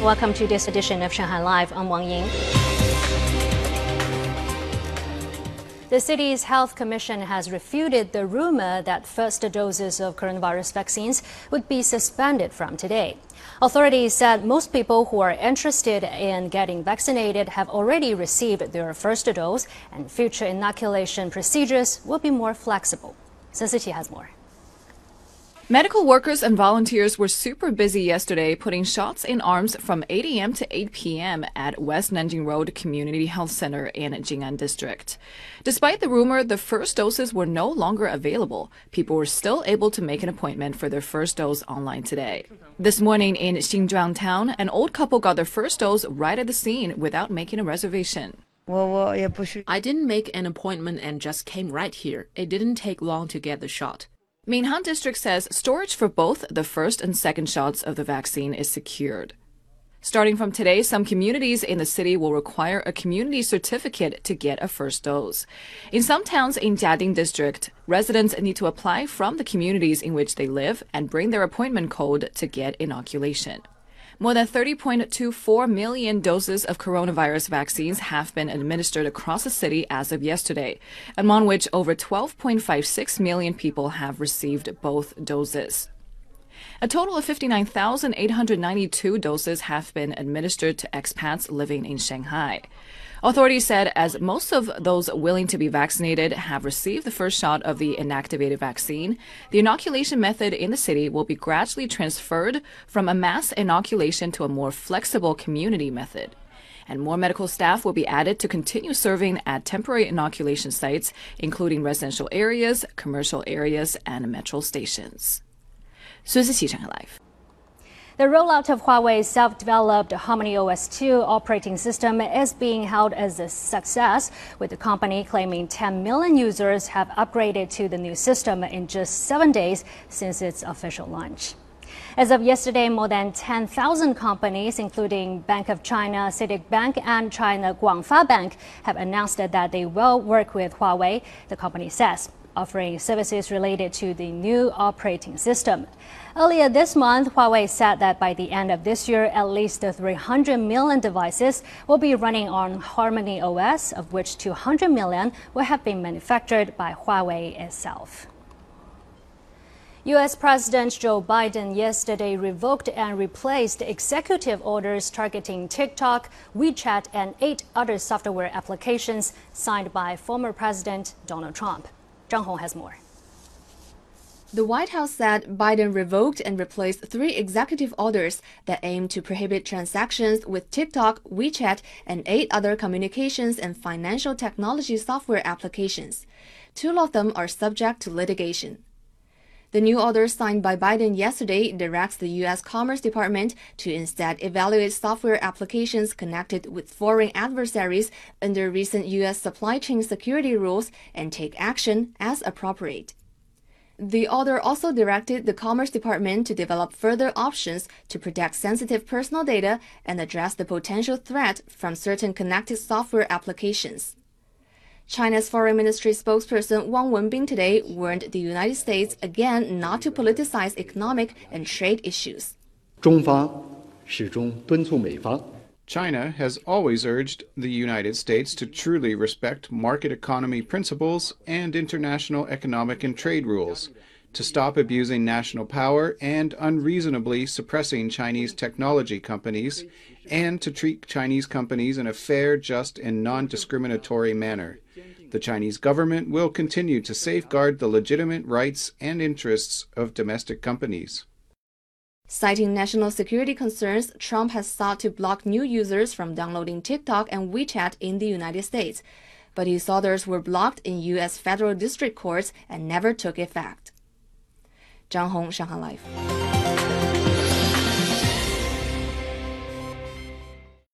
Welcome to this edition of Shanghai Live. I'm Wang Ying. The city's health commission has refuted the rumor that first doses of coronavirus vaccines would be suspended from today. Authorities said most people who are interested in getting vaccinated have already received their first dose, and future inoculation procedures will be more flexible. Sun Siqi has more. Medical workers and volunteers were super busy yesterday putting shots in arms from 8 a.m. to 8 p.m. at West Nanjing Road Community Health Center in Jing'an District. Despite the rumor the first doses were no longer available, people were still able to make an appointment for their first dose online today. This morning in Xinzhuang town, an old couple got their first dose right at the scene without making a reservation. I didn't make an appointment and just came right here. It didn't take long to get the shot. Minhang District says storage for both the first and second shots of the vaccine is secured. Starting from today, some communities in the city will require a community certificate to get a first dose. In some towns in Jiading district, residents need to apply from the communities in which they live and bring their appointment code to get inoculation. More than 30.24 million doses of coronavirus vaccines have been administered across the city as of yesterday, among which over 12.56 million people have received both doses. A total of 59,892 doses have been administered to expats living in Shanghai. Authorities said as most of those willing to be vaccinated have received the first shot of the inactivated vaccine, the inoculation method in the city will be gradually transferred from a mass inoculation to a more flexible community method. And more medical staff will be added to continue serving at temporary inoculation sites, including residential areas, commercial areas, and metro stations. 孙思琪，上海 Live。 The rollout of Huawei's self-developed Harmony OS 2 operating system is being hailed as a success, with the company claiming 10 million users have upgraded to the new system in just seven days since its official launch. As of yesterday, more than 10,000 companies, including Bank of China, CITIC Bank, and China Guangfa Bank, have announced that they will work with Huawei, the company says offering services related to the new operating system. Earlier this month, Huawei said that by the end of this year, at least 300 million devices will be running on Harmony OS, of which 200 million will have been manufactured by Huawei itself. U.S. President Joe Biden yesterday revoked and replaced executive orders targeting TikTok, WeChat, and eight other software applications signed by former President Donald Trump. Zhang Hong has more. The White House said Biden revoked and replaced three executive orders that aim to prohibit transactions with TikTok, WeChat, and eight other communications and financial technology software applications. Two of them are subject to litigation. The new order signed by Biden yesterday directs the U.S. Commerce Department to instead evaluate software applications connected with foreign adversaries under recent U.S. supply chain security rules and take action as appropriate. The order also directed the Commerce Department to develop further options to protect sensitive personal data and address the potential threat from certain connected software applications. China's Foreign Ministry spokesperson Wang Wenbin today warned the United States again not to politicize economic and trade issues. China has always urged the United States to truly respect market economy principles and international economic and trade rules, to stop abusing national power and unreasonably suppressing Chinese technology companies, and to treat Chinese companies in a fair, just, and non discriminatory manner. The Chinese government will continue to safeguard the legitimate rights and interests of domestic companies. Citing national security concerns, Trump has sought to block new users from downloading TikTok and WeChat in the United States, but his orders were blocked in U.S. federal district courts and never took effect. 张红上海 life